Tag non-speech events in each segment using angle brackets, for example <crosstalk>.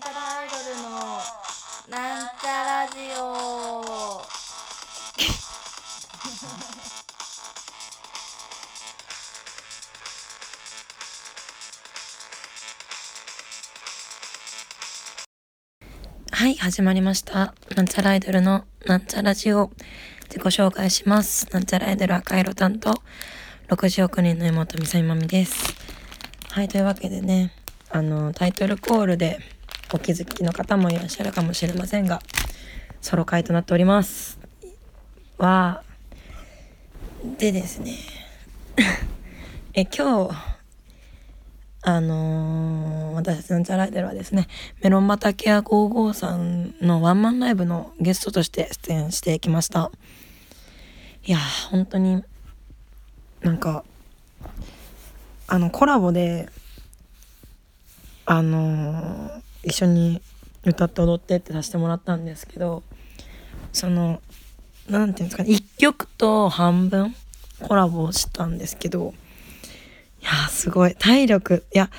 なんちゃらアイドルのなんちゃラジオ <laughs> はい、始まりました。なんちゃらアイドルのなんちゃラジオ。自己紹介します。なんちゃらアイドル赤色担当、60億人の妹みさみまみです。はい、というわけでね、あの、タイトルコールでお気づきの方もいらっしゃるかもしれませんが、ソロ回となっております。は、でですね、<laughs> え、今日、あのー私たちのチャライデルはですね、メロン畑屋55さんのワンマンライブのゲストとして出演してきました。いやー、本当に、なんか、あの、コラボで、あのー一緒に歌って踊ってってさせてもらったんですけど、その、なんていうんですかね、一曲と半分コラボしたんですけど、いやすごい。体力いや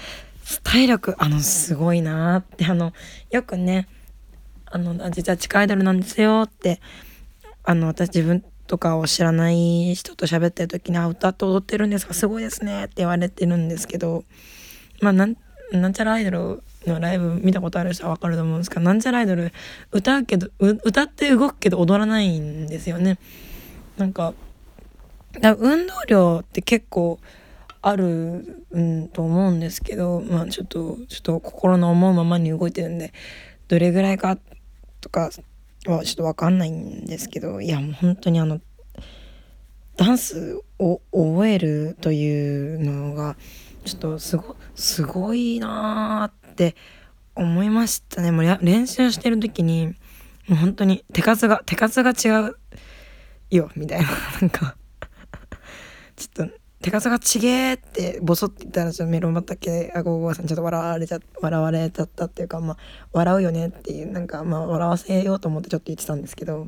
体力あのすごいなってあのよくねあの実は地下アイドルなんですよってあの私自分とかを知らない人と喋ってる時に「あ歌って踊ってるんですか？すごいですね」って言われてるんですけどまあなんなんちゃらアイドルのライブ見たことある人は分かると思うんですけどなんちゃらアイドル歌うけど歌って動くけど踊らないんですよね。なんか運動量って結構ある、うん、と思うんですけどまあちょっとちょっと心の思うままに動いてるんでどれぐらいかとかはちょっと分かんないんですけどいやもう本当にあのダンスを覚えるというのがちょっとすごすごいなーって思いましたね。もう練習してる時にもう本当に手数が手数が違うよみたいな。なんかちょっと手数がちげーってボソって言ったらちょっとメロン畑あごごさんちょっと笑われちゃ笑われちゃったっていうかまあ笑うよねっていうなんかまあ笑わせようと思ってちょっと言ってたんですけど。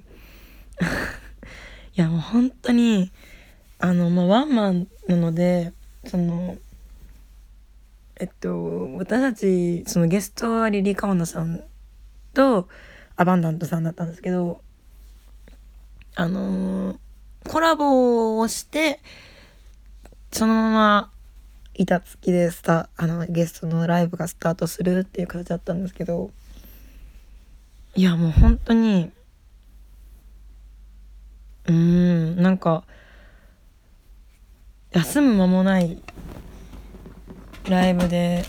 <laughs> いやもう本当にあのまあワンマンなのでそのえっと私たちそのゲストはリリー・カオナさんとアバンダントさんだったんですけどあのコラボをしてそのまま板付きでスタあのゲストのライブがスタートするっていう形だったんですけどいやもう本当にうーんなんか休む間もないライブで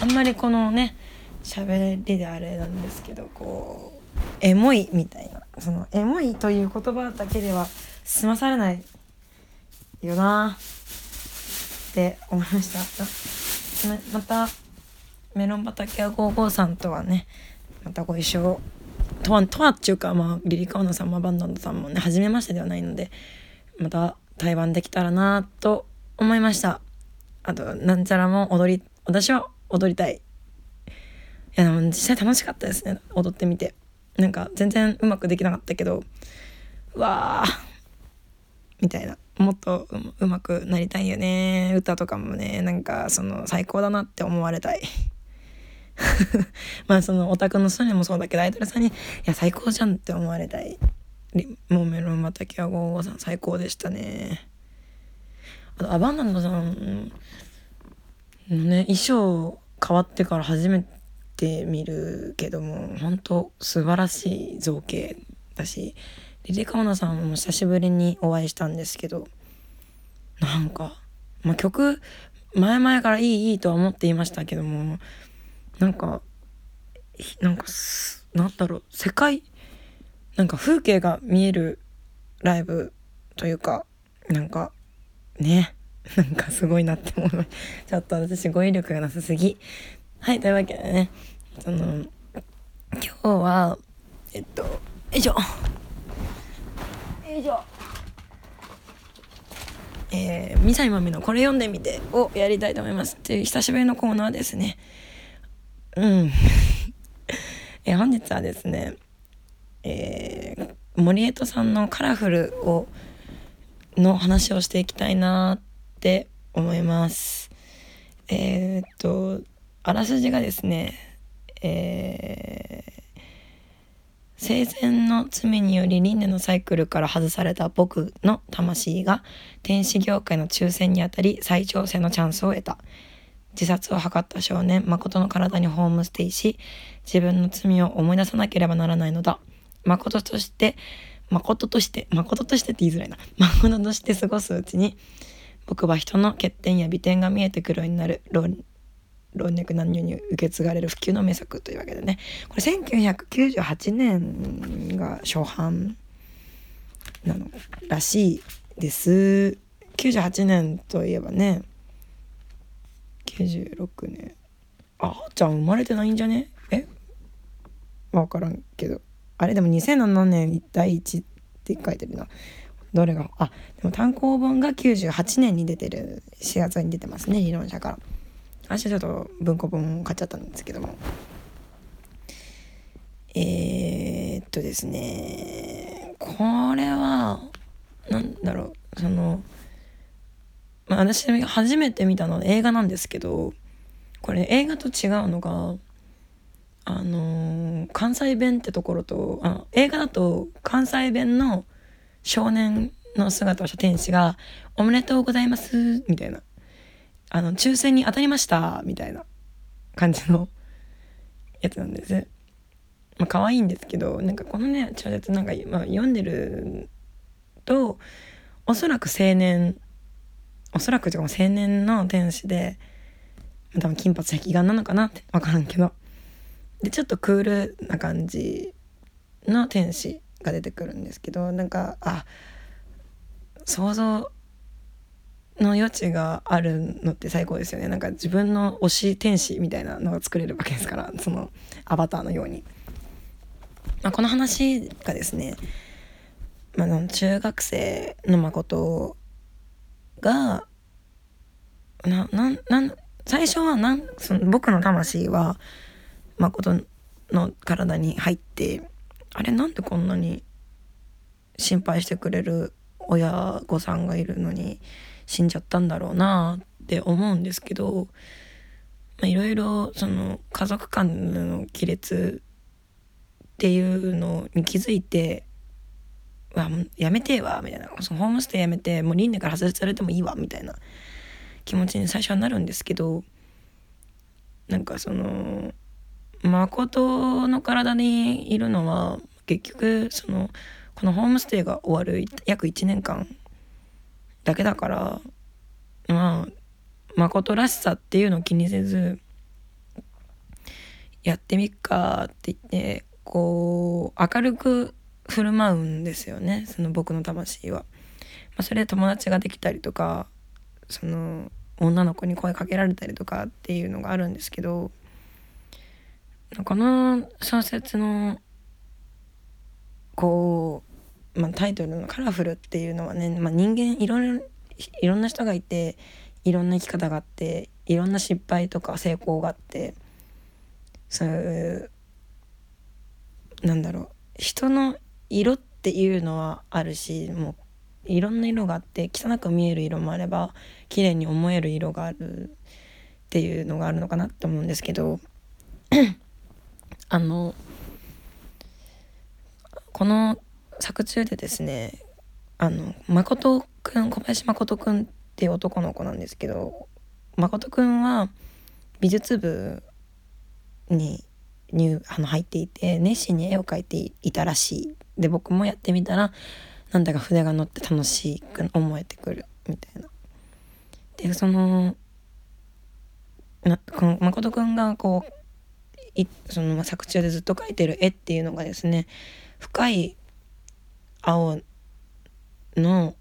あんまりこのね喋りであれなんですけどこうエモいみたいなそのエモいという言葉だけでは済まされないよなって思いました。またメロン畑屋55さんとはねまたご一緒とはとはっていうかまあリリカオナさんもバンドンドさんもね初めましてではないのでまた対バンできたらなと思いました。あとなんちゃらも踊り私は踊りたい。いやでも実際楽しかったですね。踊ってみて。なんか全然うまくできなかったけどうわー。みたいな。もっとうまくなりたいよね。歌とかもね。なんかその最高だなって思われたい。<laughs> まあそのオタクの人にもそうだけどアイドルさんに「いや最高じゃん」って思われたい。もうメロン畑は55さん最高でしたね。あアバンダンドさんのね衣装変わってから初めて見るけども本当素晴らしい造形だしリリカオナさんも久しぶりにお会いしたんですけどなんか、まあ、曲前々からいいいいとは思っていましたけどもなんかなんかなんだろう世界なんか風景が見えるライブというかなんかね <laughs> なんかすごいなって思いますちょっと私語彙力がなさすぎはいというわけでねその今日はえっとよいしょよいしょえー、ミサイマミのこれ読んでみてをやりたいと思います。っていう久しぶりのコーナーですね。うん。<laughs> えー本日はですね、えー、森江戸さんのカラフルを、の話をしていきたいなってって思います。えーっと、あらすじがですね、えー生前の罪により輪廻のサイクルから外された僕の魂が天使業界の抽選にあたり再挑戦のチャンスを得た。自殺を図った少年、誠の体にホームステイし、自分の罪を思い出さなければならないのだ。誠として、誠として、誠としてって言いづらいな。誠として過ごすうちに、僕は人の欠点や美点が見えてくるようになる。老若男女に受け継がれる普及の名作というわけでね。これ1998年が初版なのらしいです。98年といえばね96年。あーちゃん生まれてないんじゃね？え？分からんけど。あれ？でも2007年第1って書いてるな。どれがあでも単行本が98年に出てる4月に出てますね理論者から。私はちょっと文庫本買っちゃったんですけどもえー、っとですねこれは何だろうそのまあ私初めて見たのは映画なんですけどこれ映画と違うのがあのー、関西弁ってところとあ映画だと関西弁の少年の姿をした天使が「おめでとうございます」みたいなあの、抽選に当たりましたみたいな感じのやつなんです。まあ、可愛いんですけど、なんかこのね、小説なんか、まあ、読んでると、おそらく青年、おそらく青年の天使で、多分金髪壁眼なのかなって分からんけど。で、ちょっとクールな感じの天使が出てくるんですけど、なんか、あ、想像の余地があるのって最高ですよね。なんか自分の推し天使みたいなのが作れるわけですからそのアバターのように、まあ、この話がですね、まあ、中学生の誠がななな最初はなんその僕の魂は誠の体に入ってあれなんでこんなに心配してくれる親御さんがいるのに死んじゃったんだろうなって思うんですけどいろいろその家族間の亀裂っていうのに気づいて「わやめてえわ」みたいな。そのホームステイやめてもう輪廻から外されてもいいわみたいな気持ちに最初はなるんですけどなんかその誠の体にいるのは結局そのこのホームステイが終わる約1年間だけだからまあ誠らしさっていうのを気にせずやってみっかって言ってこう明るく振る舞うんですよねその僕の魂は。まあ、それで友達ができたりとかその女の子に声かけられたりとかっていうのがあるんですけどこの小説のこうまあ、タイトルの「カラフル」っていうのはね、まあ、人間いろいろいろんな人がいていろんな生き方があっていろんな失敗とか成功があってそういうなんだろう人の色っていうのはあるしもういろんな色があって汚く見える色もあれば綺麗に思える色があるっていうのがあるのかなって思うんですけどあのこの作中でですねあの誠くん小林誠くんっていう男の子なんですけど誠くんは美術部に入あの入っていて熱心に絵を描いていたらしいで僕もやってみたらなんだか筆が乗って楽しく思えてくるみたいな。でそのなこの誠くんがこうその作中でずっと描いてる絵っていうのがですね深い青の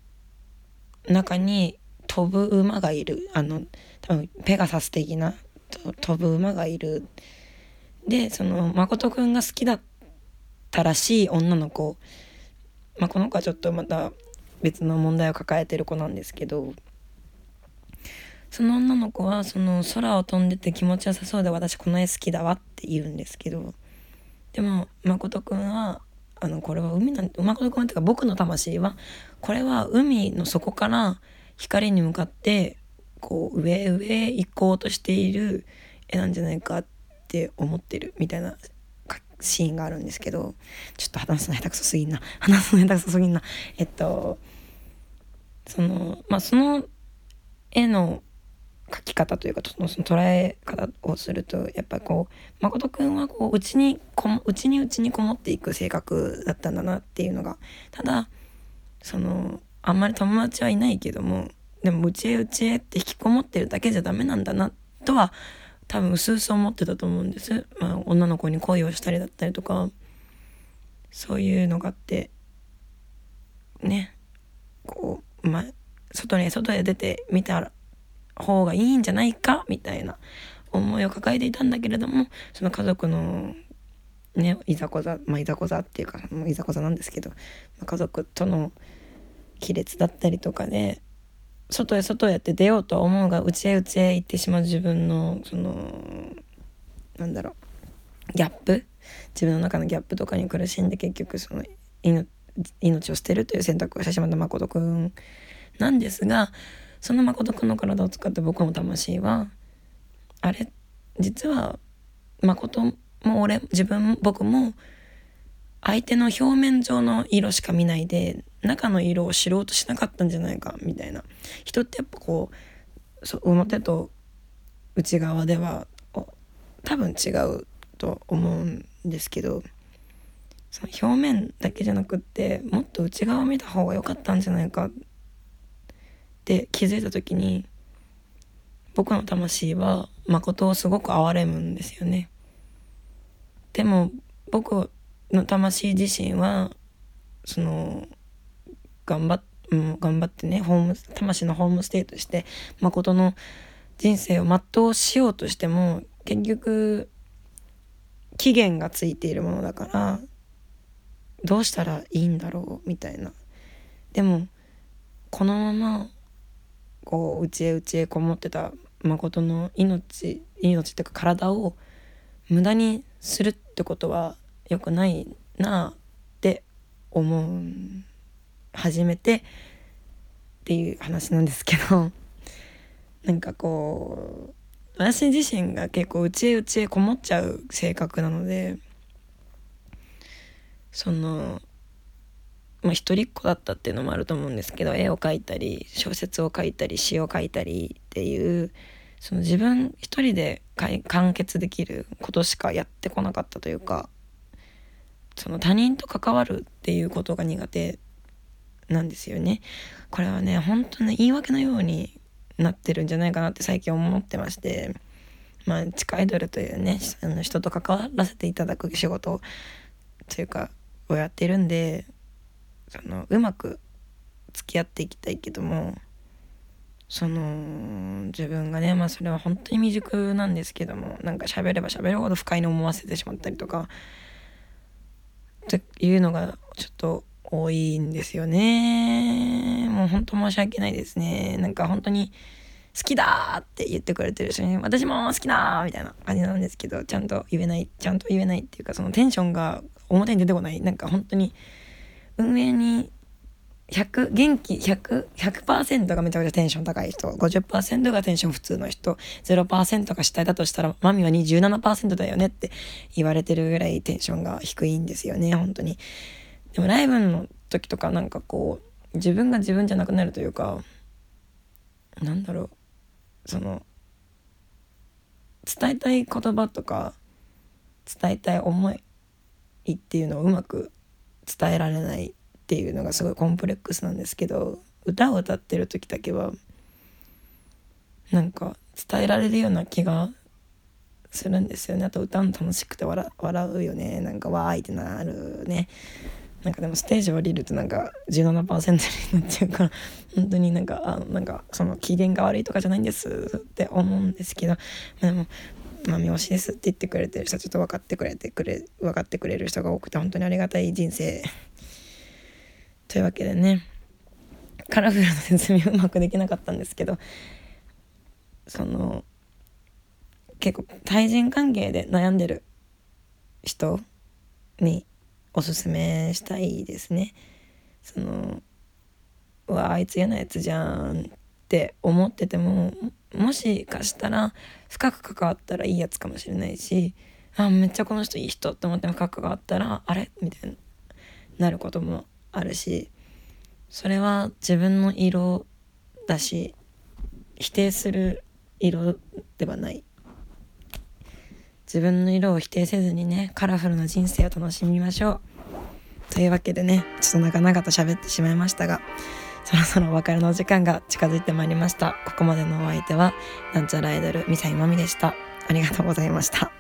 中に飛ぶ馬がいる。あの多分ペガサス的な飛ぶ馬がいる。でその誠くんが好きだったらしい女の子、まあ、この子はちょっとまた別の問題を抱えてる子なんですけど。その女の子はその空を飛んでて気持ちよさそうで私この絵好きだわって言うんですけどでも誠くんはあのこれは海なんて馬ことくんっていうか僕の魂はこれは海の底から光に向かってこう上上行こうとしている絵なんじゃないかって思ってるみたいなシーンがあるんですけどちょっと話すの下手くそすぎんな。話すの下手くそすぎんな。えっとそのまあその絵の描き方というかそのその捉え方をするとやっぱこう誠くんはこう内にこ内に内にこもっていく性格だったんだなっていうのがただそのあんまり友達はいないけどもでも内へ内へって引きこもってるだけじゃダメなんだなとは多分薄々思ってたと思うんです、まあ、女の子に恋をしたりだったりとかそういうのがあってねこうまあ外に外へ出てみたら方がいいんじゃないかみたいな思いを抱えていたんだけれどもその家族のねいざこざまあいざこざっていうかもういざこざなんですけど、ま、家族との亀裂だったりとかで外へ外へって出ようとは思うが内へ内へ行ってしまう自分のそのなんだろうギャップ自分の中のギャップとかに苦しんで結局その命を捨てるという選択をしてしまった誠くんなんですがその誠くんの体を使って僕の魂はあれ？実は誠も俺自分僕も相手の表面上の色しか見ないで中の色を知ろうとしなかったんじゃないかみたいな。人ってやっぱこうそ表と内側では多分違うと思うんですけどその表面だけじゃなくってもっと内側を見た方が良かったんじゃないかって気づいた時に僕の魂は誠をすごく憐れむんですよね。でも僕の魂自身はその頑張っ、頑張ってねホーム魂のホームステイとして誠の人生を全うしようとしても結局期限がついているものだからどうしたらいいんだろうみたいなでもこのままこう内へ内へこもってた誠の命命っていうか体を無駄にするってことは良くないなって思う始めてっていう話なんですけど <laughs> なんかこう私自身が結構内へ内へこもっちゃう性格なのでそのまあ一人っ子だったっていうのもあると思うんですけど絵を描いたり小説を書いたり詩を書いたりっていうその自分一人で完結できることしかやってこなかったというかその他人と関わるっていうことが苦手なんですよね。これはね本当ね言い訳のようになってるんじゃないかなって最近思ってましてまあ地下アイドルというねあの人と関わらせていただく仕事というかをやってるんでそのうまく付き合っていきたいけどもその自分がねまあそれは本当に未熟なんですけどもなんか喋れば喋るほど不快に思わせてしまったりとかっていうのがちょっと多いんですよね。もう本当申し訳ないですね。なんか本当に好きだって言ってくれてる人に私も好きだみたいな感じなんですけどちゃんと言えないちゃんと言えないっていうかそのテンションが表に出てこないなんか本当に運営に100元気100 100%がめちゃくちゃテンション高い人50%がテンション普通の人0%が主体だとしたらマミは27%だよねって言われてるぐらいテンションが低いんですよね本当に。でもライブの時とかなんかこう自分が自分じゃなくなるというかなんだろうその伝えたい言葉とか伝えたい思いっていうのをうまく伝えられないっていうのがすごいコンプレックスなんですけど歌を歌ってる時だけはなんか伝えられるような気がするんですよね。あと歌も楽しくて笑うよね。なんかわーいってなるね。なんかでもステージ降りるとなんか17%になっちゃうから <laughs> 本当になんかあなんかその機嫌が悪いとかじゃないんですって思うんですけど、でも「まあ、三好です」って言ってくれてる人ちょっと分かってくれてくれ分かってくれる人が多くて本当にありがたい人生というわけでねカラフルな説明うまくできなかったんですけどその結構対人関係で悩んでる人におすすめしたいですね。そのうわあいつ嫌なやつじゃんって思っててももしかしたら深く関わったらいいやつかもしれないしあめっちゃこの人いい人って思っても深く関わったらあれ？みたいになることもあるしそれは自分の色だし否定する色ではない。自分の色を否定せずにねカラフルな人生を楽しみましょう。というわけでねちょっと長々と喋ってしまいましたがそろそろお別れの時間が近づいてまいりました。ここまでのお相手はなんちゃらアイドルミサイマミでした。ありがとうございました。